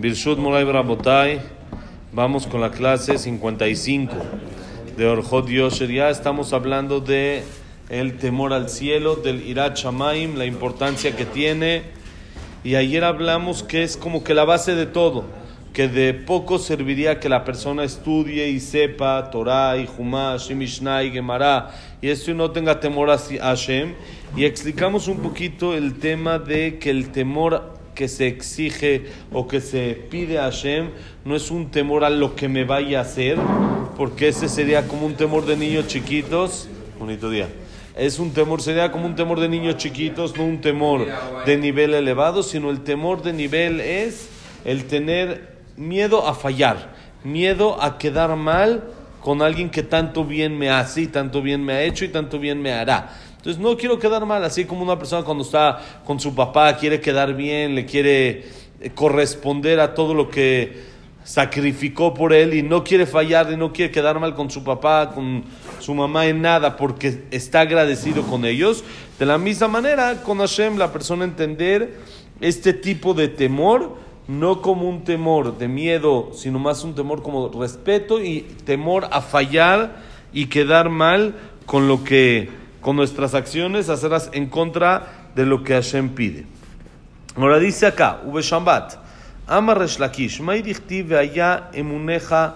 Birshut Moray Brabotay, vamos con la clase 55 de Orjot Yosher. Ya estamos hablando de el temor al cielo, del Irat Shamaim, la importancia que tiene. Y ayer hablamos que es como que la base de todo, que de poco serviría que la persona estudie y sepa Torah y Humash y Mishnah y Gemara y esto no tenga temor a Hashem. Y explicamos un poquito el tema de que el temor que se exige o que se pide a Hashem no es un temor a lo que me vaya a hacer, porque ese sería como un temor de niños chiquitos. Bonito día. Es un temor, sería como un temor de niños chiquitos, no un temor de nivel elevado, sino el temor de nivel es el tener miedo a fallar, miedo a quedar mal con alguien que tanto bien me hace y tanto bien me ha hecho y tanto bien me hará. Entonces no quiero quedar mal, así como una persona cuando está con su papá quiere quedar bien, le quiere eh, corresponder a todo lo que sacrificó por él y no quiere fallar y no quiere quedar mal con su papá, con su mamá en nada porque está agradecido con ellos. De la misma manera, con Hashem la persona entender este tipo de temor, no como un temor de miedo, sino más un temor como respeto y temor a fallar y quedar mal con lo que con nuestras acciones, hacerlas en contra de lo que Hashem pide. Ahora dice acá, Ube Shambat, Amar Resh Lakish, May dichti veaya emuneja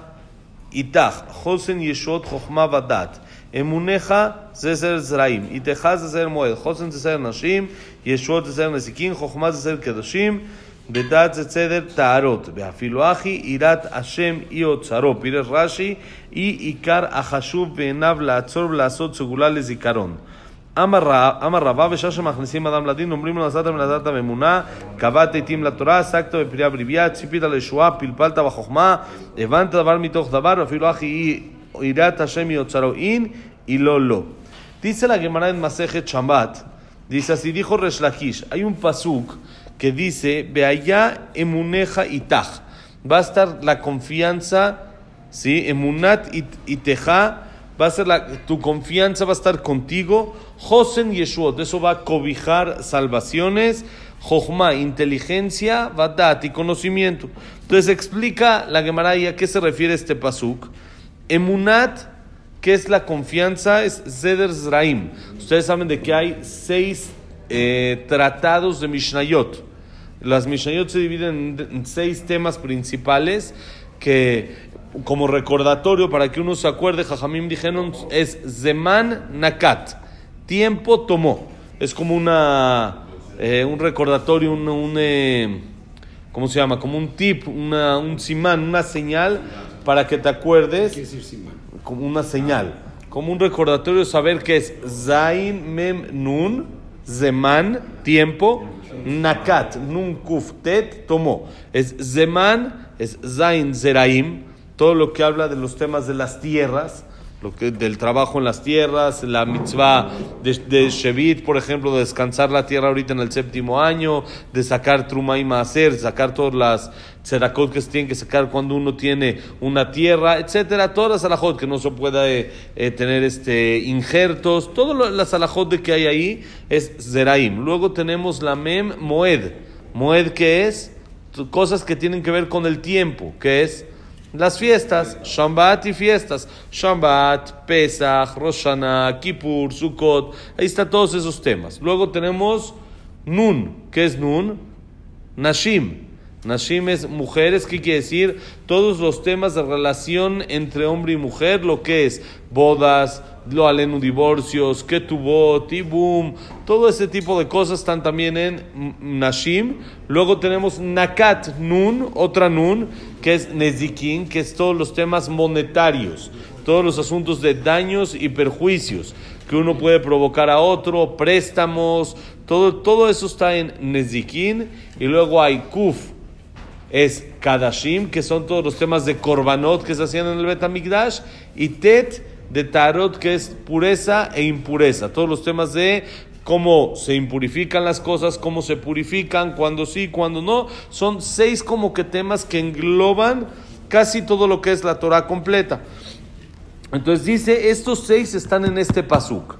itach, Chosen Yeshot Chochma Vadat, emuneja zezer zraim, itecha zezer moed, Chosen zezer nashim, Yeshot zezer nesikin, Chochma zezer kedoshim, בדת זה צדר טהרות, ואפילו אחי יראת השם אי אוצרו, פירש רש"י, היא עיקר החשוב בעיניו לעצור ולעשות סגולה לזיכרון. אמר רבה, בשעה שמכניסים אדם לדין, אומרים לו נסעת ונתת באמונה, קבעת עתים לתורה, עסקת בפרי הבריביה, ציפית לישועה, פלפלת בחוכמה, הבנת דבר מתוך דבר, ואפילו אחי יראת השם אי אוצרו אין, היא לא לא. Dice la Gemara en Masejet Shambat, dice así, dijo Resh Lakish, hay un pasuk que dice, Beaya emuneja itach. Va a estar la confianza, ¿sí? Emunat iteja, va a ser la, tu confianza va a estar contigo. Josen Yeshuot, eso va a cobijar salvaciones. Jochma, inteligencia, Vadat y conocimiento. Entonces explica la Gemara a qué se refiere este pasuk. Emunat, ¿qué es la confianza? Es Zeder Zraim. Ustedes saben de que hay seis eh, tratados de Mishnayot. Las Mishnayot se dividen en seis temas principales que, como recordatorio, para que uno se acuerde, Jajamim dijeron, es Zeman Nakat, tiempo tomó. Es como una, eh, un recordatorio, un, un eh, ¿cómo se llama? Como un tip, una, un simán, una señal para que te acuerdes. ¿Qué decir simán? Como una señal, como un recordatorio, saber que es Zain Mem Nun, Zeman, tiempo, Nakat, Nun Kuftet, tomó. Es Zeman, es Zain Zeraim, todo lo que habla de los temas de las tierras, del trabajo en las tierras, la mitzvah de, Shevit, por ejemplo, de descansar la tierra ahorita en el séptimo año, de sacar Truma y Maaser, de sacar todas las tzerakot que se tienen que sacar cuando uno tiene una tierra, etcétera, todas las alajot que no se puede eh, tener este injertos, todas las alajot de que hay ahí es Zeraim. Luego tenemos la Mem Moed. Moed que es cosas que tienen que ver con el tiempo, que es las fiestas, Shambat y fiestas. Shambat, Pesach, Roshana, Kippur, Sukkot. Ahí están todos esos temas. Luego tenemos Nun. ¿Qué es Nun? Nashim. Nashim es mujeres, ¿qué quiere decir? Todos los temas de relación entre hombre y mujer, lo que es bodas, lo alenu divorcios, tuvo tibum, todo ese tipo de cosas están también en Nashim. Luego tenemos Nakat Nun, otra Nun, que es Nezikin, que es todos los temas monetarios, todos los asuntos de daños y perjuicios que uno puede provocar a otro, préstamos, todo, todo eso está en Nezikin. Y luego hay Kuf, es Kadashim, que son todos los temas de Korbanot que se hacían en el Betamigdash, y Tet, de Tarot, que es pureza e impureza. Todos los temas de cómo se impurifican las cosas, cómo se purifican, cuando sí, cuando no. Son seis como que temas que engloban casi todo lo que es la Torah completa. Entonces dice, estos seis están en este pasuk.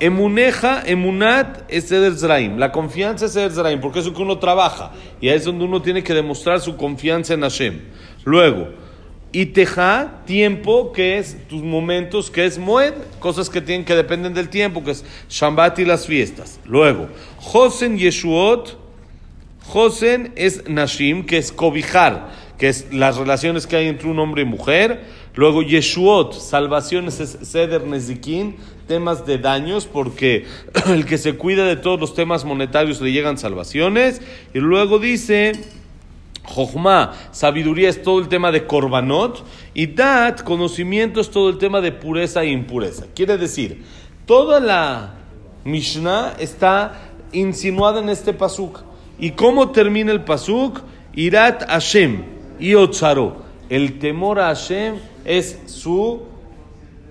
Emuneja, emunat es Seder Zraim. La confianza es Seder Zraim, porque es lo que uno trabaja. Y ahí es donde uno tiene que demostrar su confianza en Hashem. Luego, Iteja, tiempo, que es tus momentos, que es Moed, cosas que tienen que dependen del tiempo, que es Shambat y las fiestas. Luego, Josen Yeshuot, Josen es Nashim, que es cobijar, que es las relaciones que hay entre un hombre y mujer. Luego, Yeshuot, salvaciones es Seder Nezikin, temas de daños, porque el que se cuida de todos los temas monetarios le llegan salvaciones. Y luego dice. Jochma, sabiduría es todo el tema de korbanot. Y dat, conocimiento es todo el tema de pureza e impureza. Quiere decir, toda la Mishnah está insinuada en este pasuk. ¿Y cómo termina el pasuk? Irat Hashem y. El temor a Hashem es su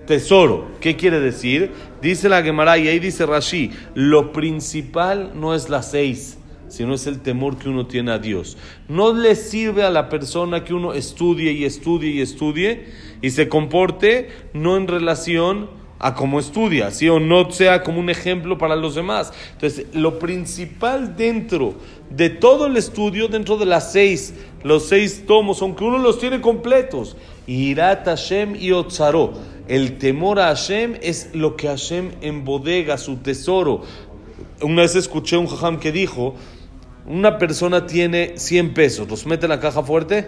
tesoro. ¿Qué quiere decir? Dice la Gemara y ahí dice Rashi, lo principal no es las seis sino es el temor que uno tiene a Dios. No le sirve a la persona que uno estudie y estudie y estudie y se comporte no en relación a cómo estudia, ¿sí? o no sea como un ejemplo para los demás. Entonces, lo principal dentro de todo el estudio, dentro de las seis, los seis tomos, aunque uno los tiene completos, Irat Hashem y Otzaro. El temor a Hashem es lo que Hashem embodega, su tesoro. Una vez escuché un jajam que dijo, una persona tiene 100 pesos, ¿los mete en la caja fuerte?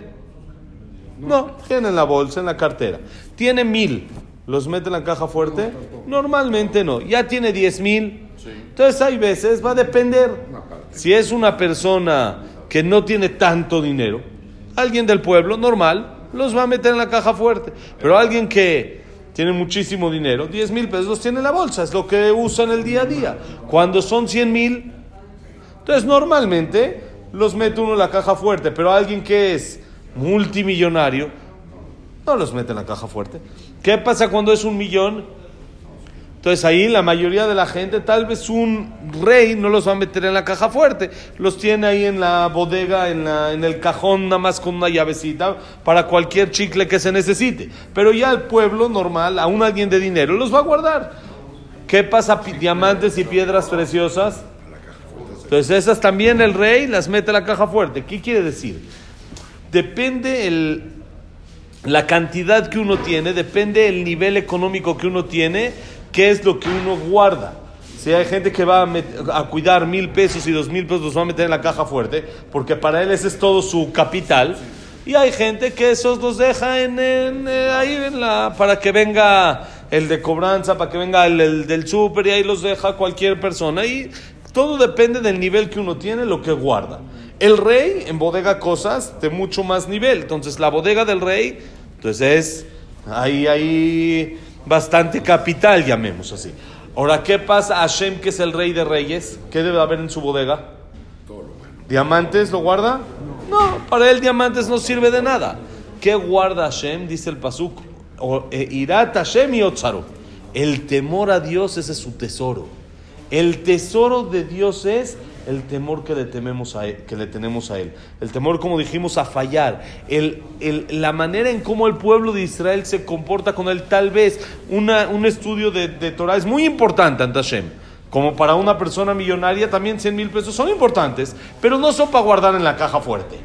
No, tiene en la bolsa, en la cartera. Tiene mil, ¿los mete en la caja fuerte? Normalmente no. Ya tiene 10 mil. Entonces hay veces, va a depender. Si es una persona que no tiene tanto dinero, alguien del pueblo, normal, los va a meter en la caja fuerte. Pero alguien que tiene muchísimo dinero, 10 mil pesos los tiene en la bolsa, es lo que usa en el día a día. Cuando son 100 mil, entonces, normalmente los mete uno en la caja fuerte, pero alguien que es multimillonario no los mete en la caja fuerte. ¿Qué pasa cuando es un millón? Entonces ahí la mayoría de la gente, tal vez un rey no los va a meter en la caja fuerte, los tiene ahí en la bodega, en, la, en el cajón, nada más con una llavecita para cualquier chicle que se necesite. Pero ya el pueblo normal, aún alguien de dinero, los va a guardar. ¿Qué pasa? Diamantes y piedras preciosas entonces esas también el rey las mete a la caja fuerte. ¿Qué quiere decir? Depende el, la cantidad que uno tiene, depende el nivel económico que uno tiene, qué es lo que uno guarda. Si hay gente que va a, cuidar mil pesos y dos mil pesos, los va a meter en la caja fuerte, porque para él ese es todo su capital. Y hay gente que esos los deja en, eh, ahí en la, para que venga el de cobranza, para que venga el, el del súper y ahí los deja cualquier persona. Y todo depende del nivel que uno tiene, lo que guarda. El rey embodega cosas de mucho más nivel. Entonces, la bodega del rey, entonces es ahí hay bastante capital, llamemos así. Ahora, ¿qué pasa a Hashem, que es el rey de reyes? ¿Qué debe haber en su bodega? ¿Diamantes lo guarda? No, para él diamantes no sirve de nada. ¿Qué guarda Hashem? Dice el Pasuk. Eh, Irat Hashem y Otzaro. El temor a Dios ese es su tesoro. El tesoro de Dios es el temor que le, tememos a que le tenemos a Él. El temor, como dijimos, a fallar. El, la manera en cómo el pueblo de Israel se comporta con Él. Tal vez una, un estudio de, de Torah es muy importante ante Hashem. Como para una persona millonaria también 100 mil pesos son importantes, pero no son para guardar en la caja fuerte.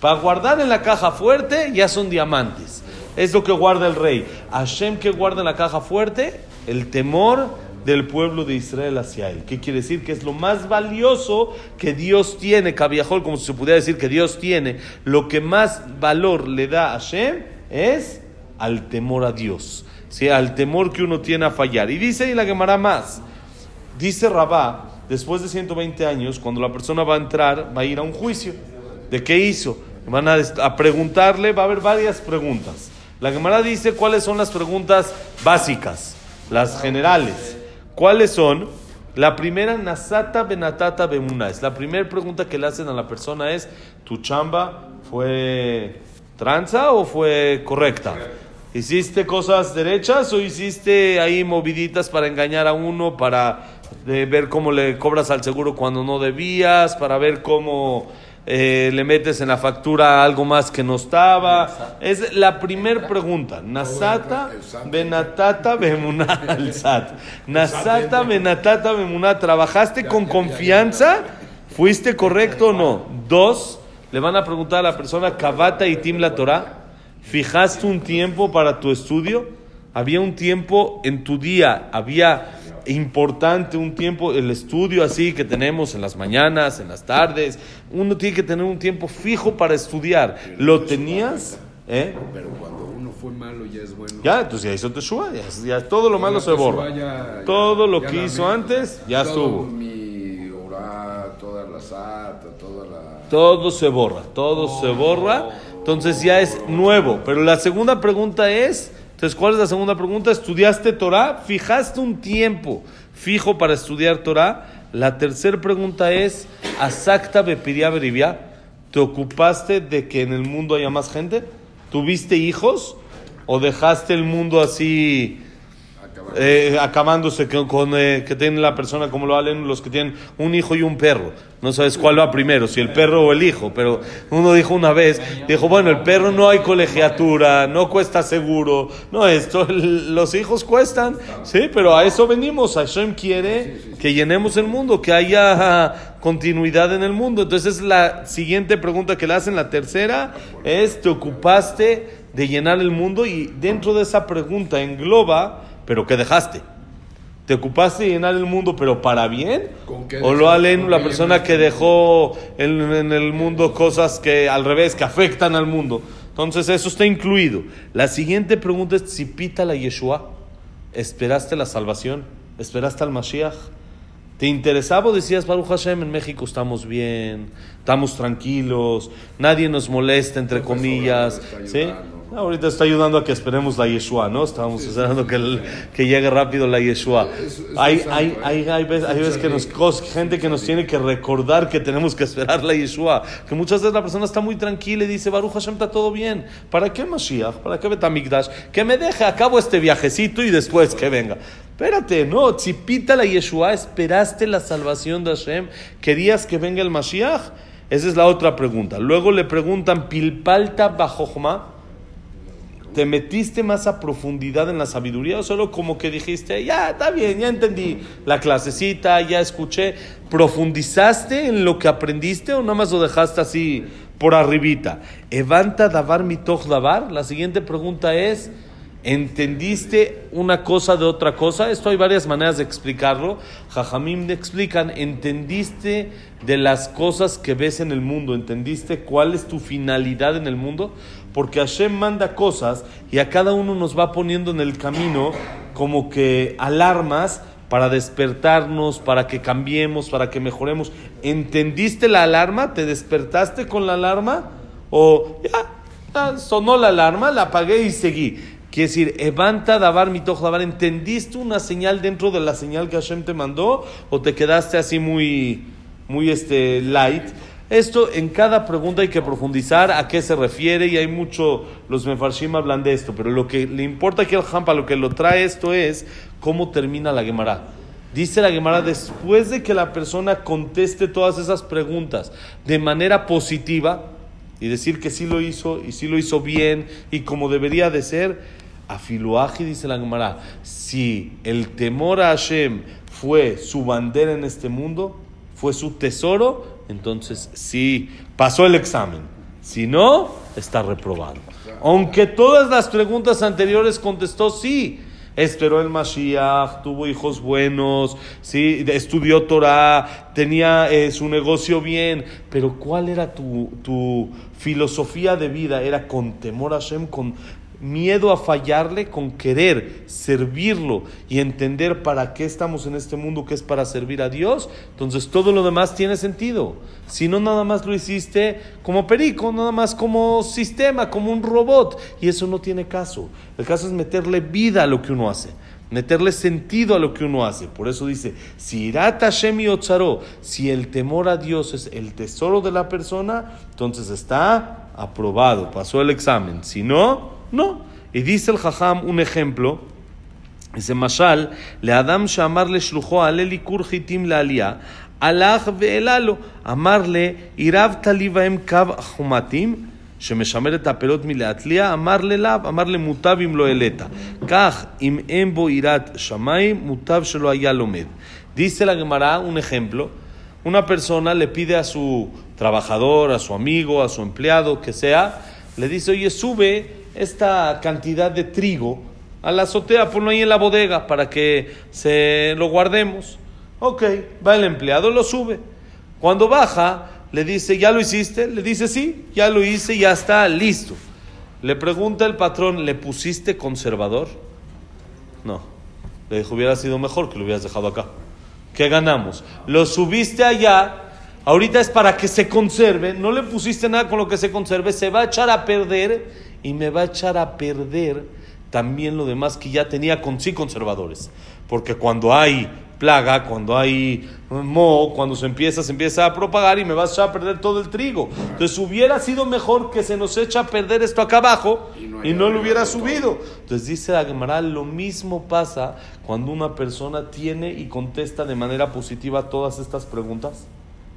Para guardar en la caja fuerte ya son diamantes. Es lo que guarda el rey. Hashem que guarda en la caja fuerte, el temor del pueblo de Israel hacia él. ¿Qué quiere decir? Que es lo más valioso que Dios tiene, Cabiajol, como se pudiera decir que Dios tiene. Lo que más valor le da a Hashem es al temor a Dios, ¿sí? al temor que uno tiene a fallar. Y dice y la quemará más. Dice Rabá, después de 120 años, cuando la persona va a entrar, va a ir a un juicio. ¿De qué hizo? Van a, a preguntarle, va a haber varias preguntas. La Gemara dice cuáles son las preguntas básicas, las generales. ¿Cuáles son? La primera, Nasata Benatata Bemuna. Es la primera pregunta que le hacen a la persona es, ¿tu chamba fue tranza o fue correcta? ¿Hiciste cosas derechas o hiciste ahí moviditas para engañar a uno, para ver cómo le cobras al seguro cuando no debías, para ver cómo eh, le metes en la factura algo más que no estaba. Es la primera pregunta. Nasata, benatata, bemuná, al sat. Nasata, benatata, bemuná. ¿Trabajaste con confianza? ¿Fuiste correcto o no? Dos, le van a preguntar a la persona, Kavata y Tim la Torah, ¿fijaste un tiempo para tu estudio? Había un tiempo en tu día, había importante un tiempo, el estudio así que tenemos en las mañanas, en las tardes. Uno tiene que tener un tiempo fijo para estudiar. ¿Lo tenías? ¿Eh? Pero cuando uno fue malo ya es bueno. Ya, entonces ya hizo Teshua, ya, ya, todo lo malo se borra. Ya, todo lo que hizo antes ya estuvo. Mi orá, toda la sata, toda la... Todo se borra, todo se borra. Entonces ya es nuevo. Pero la segunda pregunta es... Entonces, ¿cuál es la segunda pregunta? ¿Estudiaste Torah? ¿Fijaste un tiempo fijo para estudiar Torah? La tercera pregunta es, ¿Asakta bepiria beribia? ¿Te ocupaste de que en el mundo haya más gente? ¿Tuviste hijos? ¿O dejaste el mundo así eh, acabándose con, eh, que tiene la persona como lo hacen los que tienen un hijo y un perro. No sabes cuál va primero, si el perro o el hijo, pero uno dijo una vez, dijo, bueno, el perro no hay colegiatura, no cuesta seguro, no, esto, los hijos cuestan, sí, pero a eso venimos, Hashem quiere que llenemos el mundo, que haya continuidad en el mundo. Entonces la siguiente pregunta que le hacen, la tercera, es, ¿te ocupaste de llenar el mundo? Y dentro de esa pregunta engloba pero ¿qué dejaste? ¿Te ocupaste de llenar el mundo, pero para bien? ¿O lo alen la persona que dejó en, el mundo cosas que al revés, que afectan al mundo? Entonces eso está incluido. La siguiente pregunta es, si pita la Yeshua, ¿esperaste la salvación? ¿Esperaste al Mashiach? ¿Te interesaba o decías, Baruch Hashem, en México estamos bien, estamos tranquilos, nadie nos molesta, entre comillas? ¿sí? Ahorita está ayudando a que esperemos la Yeshua, ¿no? Estamos esperando que, que llegue rápido la Yeshua. hay, hay, hay, hay, veces, que nos gente que nos tiene que recordar que tenemos que esperar la Yeshua. Que muchas veces la persona está muy tranquila y dice, Baruch Hashem está todo bien. ¿Para qué Mashiach? ¿Para qué Betamikdash? Que me deje a cabo este viajecito y después que venga. Espérate, no, pita la Yeshua, esperaste la salvación de Hashem, querías que venga el Mashiach. Esa es la otra pregunta. Luego le preguntan, Pilpalta Bajojma ¿Te metiste más a profundidad en la sabiduría o solo como que dijiste, ya, está bien, ya entendí la clasecita, ya escuché? ¿Profundizaste en lo que aprendiste o nada más lo dejaste así por arribita? Evanta davar mitoch davar. La siguiente pregunta es, ¿entendiste una cosa de otra cosa? Esto hay varias maneras de explicarlo. Jajamim explican, ¿entendiste de las cosas que ves en el mundo? ¿Entendiste cuál es tu finalidad en el mundo? Porque Hashem manda cosas y a cada uno nos va poniendo en el camino como que alarmas para despertarnos, para que cambiemos, para que mejoremos. ¿Entendiste la alarma? ¿Te despertaste con la alarma? ¿O ya, sonó la alarma, la apagué y seguí? Quiere decir, Evanta Dabar Mitoch Dabar, ¿entendiste una señal dentro de la señal que Hashem te mandó? ¿O te quedaste así muy, muy este, light? Esto en cada pregunta hay que profundizar a qué se refiere y hay mucho, los mefarshim hablan de esto, pero lo que le importa aquí al Hampa, lo que lo trae esto es cómo termina la Gemara. Dice la Gemara, después de que la persona conteste todas esas preguntas de manera positiva y decir que sí lo hizo y sí lo hizo bien y como debería de ser, afiluaji dice la Gemara, si el temor a Hashem fue su bandera en este mundo, fue su tesoro, entonces sí pasó el examen. Si no, está reprobado. Aunque todas las preguntas anteriores contestó sí. Esperó el Mashiach, tuvo hijos buenos, sí, estudió Torah, tenía eh, su negocio bien, pero ¿cuál era tu, tu filosofía de vida? Era con temor a Hashem, con miedo a fallarle con querer servirlo y entender para qué estamos en este mundo que es para servir a Dios, entonces todo lo demás tiene sentido. Si no, nada más lo hiciste como perico, nada más como sistema, como un robot, y eso no tiene caso. El caso es meterle vida a lo que uno hace. Meterle sentido a lo que uno hace. Por eso dice, si irata Shemi Otzaro, si el temor a Dios es el tesoro de la persona, entonces está aprobado, pasó el examen. Si no, no. Y dice el Jajam un ejemplo. Dice Mashal, le Adam Shamar le Shlujo Aleli Kur Hitim la Alia, הלך והעלה לו, אמר לעירבת לי בהם קו החומתים, שמשמר את הפירות מלהתליע, אמר ללאו, אמר למוטב אם לא העלית. כך, אם אין בו יראת שמיים, מוטב שלא היה לומד. Dice la Gemara un ejemplo. Una persona le pide a su trabajador, a su amigo, a su empleado, que sea, le dice, oye, sube esta cantidad de trigo a la azotea, ponlo ahí en la bodega para que se lo guardemos. Ok, va el empleado, lo sube. Cuando baja, le dice, ¿ya lo hiciste? Le dice, sí, ya lo hice, ya está listo. Le pregunta el patrón, ¿le pusiste conservador? No. Le dijo, hubiera sido mejor que lo hubieras dejado acá. ¿Qué ganamos? Lo subiste allá, ahorita es para que se conserve, no le pusiste nada con lo que se conserve, se va a echar a perder y me va a echar a perder también lo demás que ya tenía con sí conservadores. Porque cuando hay plaga, cuando hay moho, cuando se empieza, se empieza a propagar y me vas a echar a perder todo el trigo. Entonces hubiera sido mejor que se nos echa a perder esto acá abajo Y no y no lo hubiera haya todo. subido. Entonces dice la Gemara, lo mismo pasa cuando una persona tiene y contesta de manera positiva todas estas preguntas.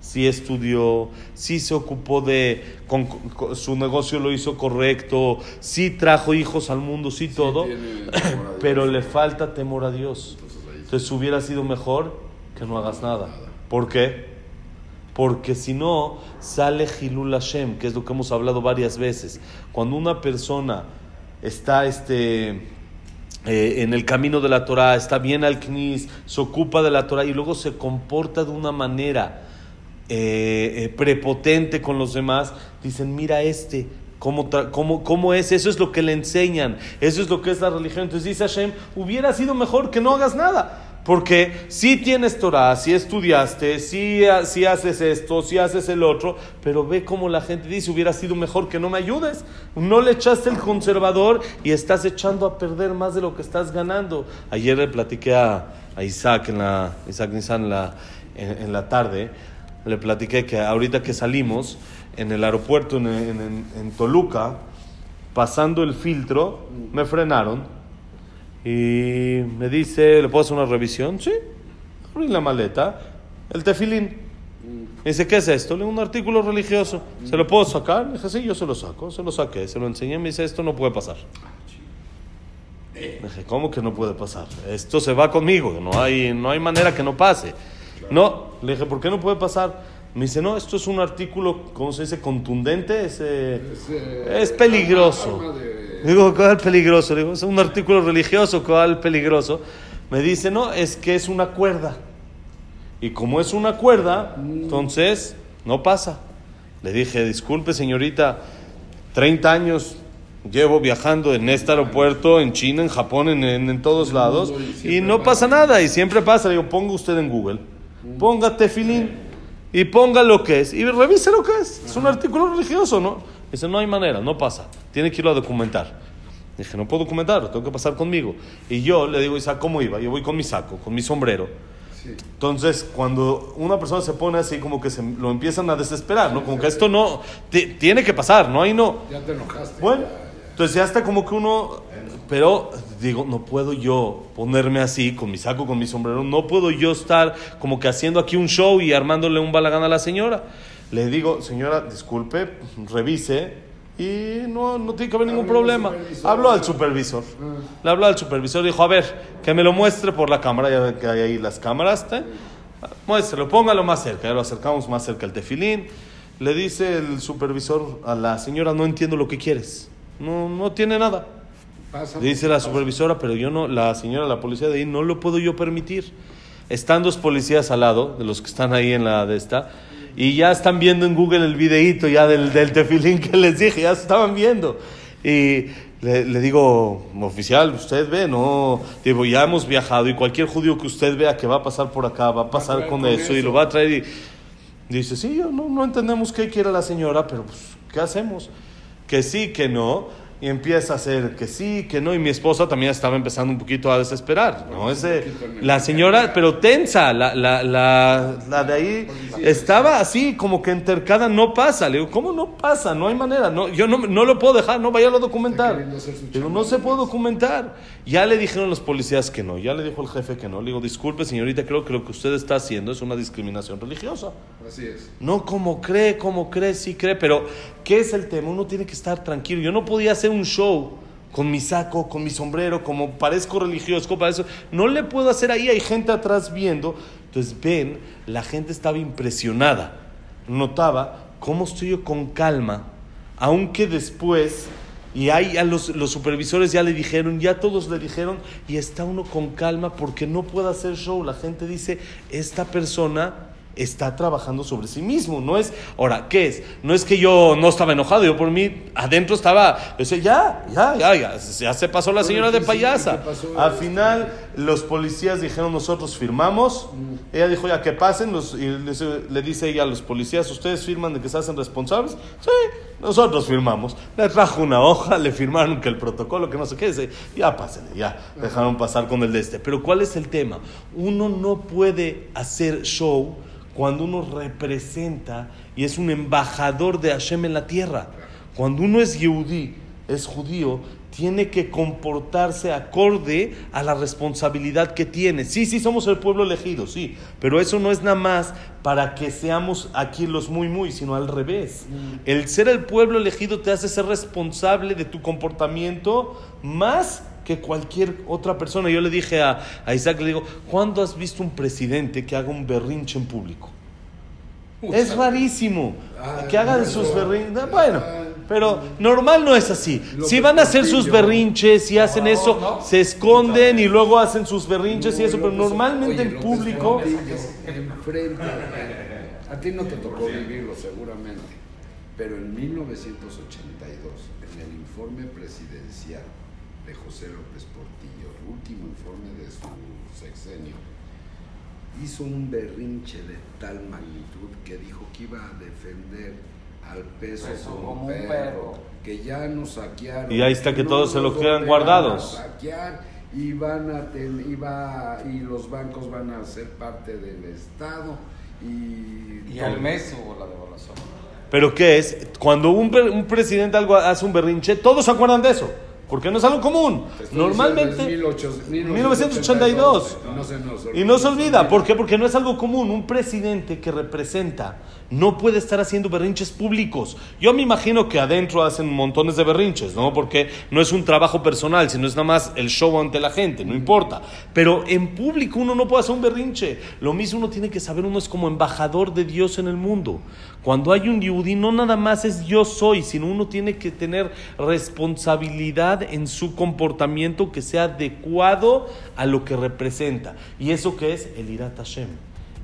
Si estudió, si se ocupó de, con, con- su negocio lo hizo correcto, si trajo hijos al mundo, sí todo, pero le falta temor a Dios. Entonces hubiera sido mejor que no hagas nada. ¿Por qué? Porque si no, sale Hilul Hashem, que es lo que hemos hablado varias veces. Cuando una persona está este, eh, en el camino de la Torah, está bien al Knis, se ocupa de la Torah y luego se comporta de una manera eh, eh, prepotente con los demás, dicen, mira este, ¿cómo, cómo, ¿cómo es? Eso es lo que le enseñan, eso es lo que es la religión. Entonces dice Hashem, hubiera sido mejor que no hagas nada. Porque si tienes Torah, si estudiaste, si, si haces esto, si haces el otro, pero ve cómo la gente dice, hubiera sido mejor que no me ayudes. No le echaste el conservador y estás echando a perder más de lo que estás ganando. Ayer le platiqué a, Isaac, en la, Isaac Nissan la, en la tarde, le platiqué que ahorita que salimos en el aeropuerto en, en- en- Toluca, pasando el filtro, me frenaron y me dice, ¿le puedo hacer una revisión? Sí. Abrí la maleta, el tefilín. Me dice, ¿qué es esto? Le un artículo religioso. ¿Se lo puedo sacar? Le dije, sí, yo se lo saco. Se lo saqué, se lo enseñé. Me dice, esto no puede pasar. Le dije, ¿cómo que no puede pasar? Esto se va conmigo, no hay, no hay manera que no pase. No, le dije, ¿por qué no puede pasar? Me dice, no, esto es un artículo, ¿cómo se dice? Contundente, es, eh, Es, eh, es peligroso. arma de- Digo, ¿cuál peligroso? Digo, es un artículo religioso, ¿cuál peligroso? Me dice, no, es que es una cuerda. Y como es una cuerda, entonces no pasa. Le dije, disculpe señorita, 30 años llevo viajando en este aeropuerto, en China, en Japón, en, en- en todos lados, y y no pasa. pasa nada, y siempre pasa. Le digo, ponga usted en Google, ponga tefilín y ponga lo que es, y revise lo que es. Es un artículo religioso, ¿no? Dice, no hay manera, no pasa, tiene que irlo a documentar. Dije, no puedo documentar, lo tengo que pasar conmigo. Y yo le digo, Isaac, ¿cómo iba? Yo voy con mi saco, con mi sombrero. Sí. Entonces, cuando una persona se pone así, como que se lo empiezan a desesperar, ¿no? Como que esto no, ti- tiene que pasar, ¿no? Ahí no. Ya te enojaste. Bueno, ya, ya. entonces ya está como que uno, pero digo, no puedo yo ponerme así, con mi saco, con mi sombrero, no puedo yo estar como que haciendo aquí un show y armándole un balagán a la señora. Le digo, señora, disculpe, revise y no, no tiene que haber ningún problema. Habló al supervisor. Le habló al supervisor y dijo, a ver, que me lo muestre por la cámara, ya ven que hay ahí las cámaras. ¿eh? Muéstrelo, póngalo más cerca. Ya lo acercamos más cerca al tefilín. Le dice el supervisor a la señora, no entiendo lo que quieres. No, no tiene nada. Dice la supervisora, pero yo no, la señora, la policía de ahí, no lo puedo yo permitir. Están dos policías al lado, de los que están ahí en la de esta, y ya están viendo en Google el videíto ya del, del tefilín que les dije, ya se estaban viendo. Y le, le digo, oficial, usted ve, no, digo, ya hemos viajado y cualquier judío que usted vea que va a pasar por acá, va a pasar traer con, con eso, y eso. lo va a traer y dice, sí, no, no entendemos qué quiere la señora, pero pues, ¿qué hacemos? Que sí, que no. Y empieza a hacer que sí, que no, y mi esposa también estaba empezando un poquito a desesperar, ¿no? Ese, la señora, pero tensa, la, la, la, la de ahí estaba así, como que entercada, no pasa. Le digo, ¿cómo no pasa? No hay manera, no, yo no, no lo puedo dejar, no, vaya a documentar. Digo, no se puede documentar. Ya le dijeron los policías que no, ya le dijo el jefe que no. Le digo, disculpe señorita, creo que lo que usted está haciendo es una discriminación religiosa. Así es. No como cree, como cree, sí cree, pero ¿qué es el tema? Uno tiene que estar tranquilo. Yo no podía hacer un show con mi saco, con mi sombrero, como parezco religioso, eso. No le puedo hacer ahí, hay gente atrás viendo. Entonces ven, la gente estaba impresionada. Notaba cómo estoy yo con calma, aunque después, y ahí a los, los supervisores ya le dijeron, ya todos le dijeron, y está uno con calma porque no puede hacer show. La gente dice, esta persona está trabajando sobre sí mismo. No es, ahora, ¿qué es? No es que yo no estaba enojado, yo por mí adentro estaba, yo decía, ya, ya, ya, ya, ya se pasó la señora de payasa. Al final, los policías dijeron, nosotros firmamos. Ella dijo, ya que pasen, los, y le, dice ella a los policías, ¿ustedes firman de que se hacen responsables? Sí, nosotros firmamos. Le trajo una hoja, le firmaron que el protocolo, que no sé qué, dice, ya pásenle, ya, dejaron pasar con el de este. Pero ¿cuál es el tema? Uno no puede hacer show cuando uno representa y es un embajador de Hashem en la tierra. Cuando uno es yehudí, es judío, tiene que comportarse acorde a la responsabilidad que tiene. Sí, sí, somos el pueblo elegido, sí, pero eso no es nada más para que seamos aquí los muy, muy, sino al revés. Mm. El ser el pueblo elegido te hace ser responsable de tu comportamiento más que cualquier otra persona. Yo le dije a, Isaac, le digo, ¿cuándo has visto un presidente que haga un berrinche en público? es rarísimo que hagan sus berrinches. Bueno, pero normal no es así. Si van a hacer sus berrinches y hacen eso, se esconden y luego hacen sus berrinches y eso, pero normalmente en público... A ti no te tocó vivirlo seguramente, pero en 1982, en el informe presidencial, de José López Portillo, el último informe de su sexenio, hizo un berrinche de tal magnitud que dijo que iba a defender al peso, como, un perro, que ya nos saquearon. Y ahí está que todos se lo quedan guardados. Saquear y van a y los bancos van a ser parte del Estado y, y al mes hubo la devaluación. Pero ¿qué es? Cuando un, un presidente algo hace un berrinche, todos se acuerdan de eso. Porque no es algo común. Normalmente, 1982. Y no se olvida. ¿Por qué? Porque no es algo común. Un presidente que representa no puede estar haciendo berrinches públicos. Yo me imagino que adentro hacen montones de berrinches, ¿no? Porque no es un trabajo personal, sino es nada más el show ante la gente, no importa. Pero en público uno no puede hacer un berrinche. Lo mismo uno tiene que saber, uno es como embajador de Dios en el mundo. Cuando hay un yudí, no nada más es yo soy, sino uno tiene que tener responsabilidad en su comportamiento que sea adecuado a lo que representa. ¿Y eso qué es? El Irat Hashem.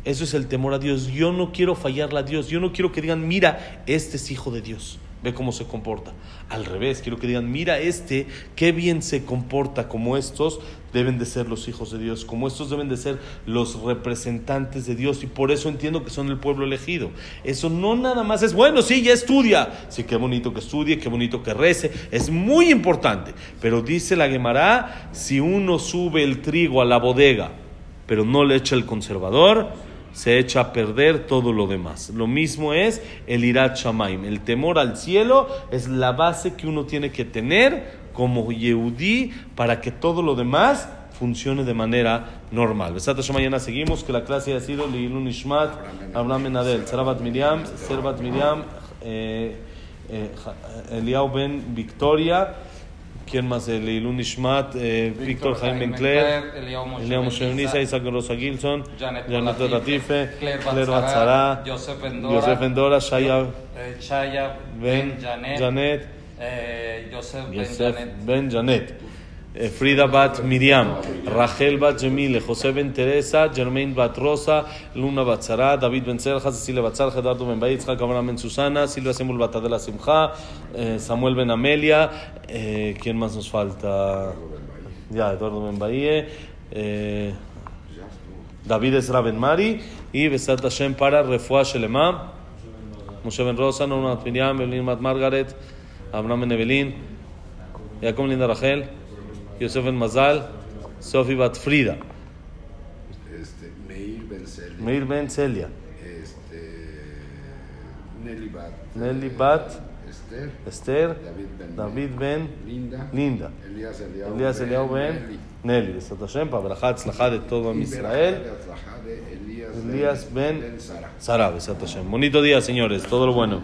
Eso es el temor a Dios. Yo no quiero fallarle a Dios. Yo no quiero que digan, mira, este es hijo de Dios. Ve cómo se comporta. Al revés, quiero que digan, mira, este, qué bien se comporta. Como estos deben de ser los hijos de Dios. Como estos deben de ser los representantes de Dios. Y por eso entiendo que son el pueblo elegido. Eso no nada más es, bueno, sí, ya estudia. Sí, qué bonito que estudie, qué bonito que rece. Es muy importante. Pero dice la Gemara, si uno sube el trigo a la bodega, pero no le echa el conservador, se echa a perder todo lo demás. Lo mismo es el irat shamaim. El temor al cielo es la base que uno tiene que tener como Yehudí para que todo lo demás funcione de manera normal. Besata mañana seguimos que la clase ha sido Leilun Ishmat, Abraham Menadel, Sarabat Miriam, Servat Miriam, eh, eh, Eliau Ben Victoria. ¿Quién más? El Ilun Ishmat, eh, Víctor Jaime Bencler, Eliao Moshe Nisa, Isaac Rosa Gilson, Janet Latife, Claire Batzara, Joseph Endora, Shaya Ben Janet, Joseph Ben Janet. Eh, Frida Bat Miriam, Rachel Bat Jemile, José Ben Teresa, Germain Bat Rosa, Luna Bat Zara, David Ben Serja, Cecilia Bat Sarja, Eduardo Ben Baitz, Abraham Ben Susana, Silvia Semul Bat Adela eh, Samuel Ben Amelia, eh, ¿quién más nos falta? Ya, Eduardo Ben Bahie, David Ezra Ben Mari y Besat Hashem para Refuah Shelema, Moshe Ben Rosa, Nona Miriam, Evelyn Mat Margaret, Abraham Ben Evelyn, Jacob Linda Rachel, Yosef Ben Mazal, Sofi Bat Frida, este, Meir Ben Celia, Meir Ben Celia, este, Nelly Bat, Nelly Bat, Esther, Esther, David Ben, David Ben Linda, Linda, Elías Eliao, Elías Eliao Ben Nelly. Besat Hashem, para Tzlajá de todo Israel. Elías, Ben. Sara, Besat Hashem. Bonito día, señores, todo lo bueno.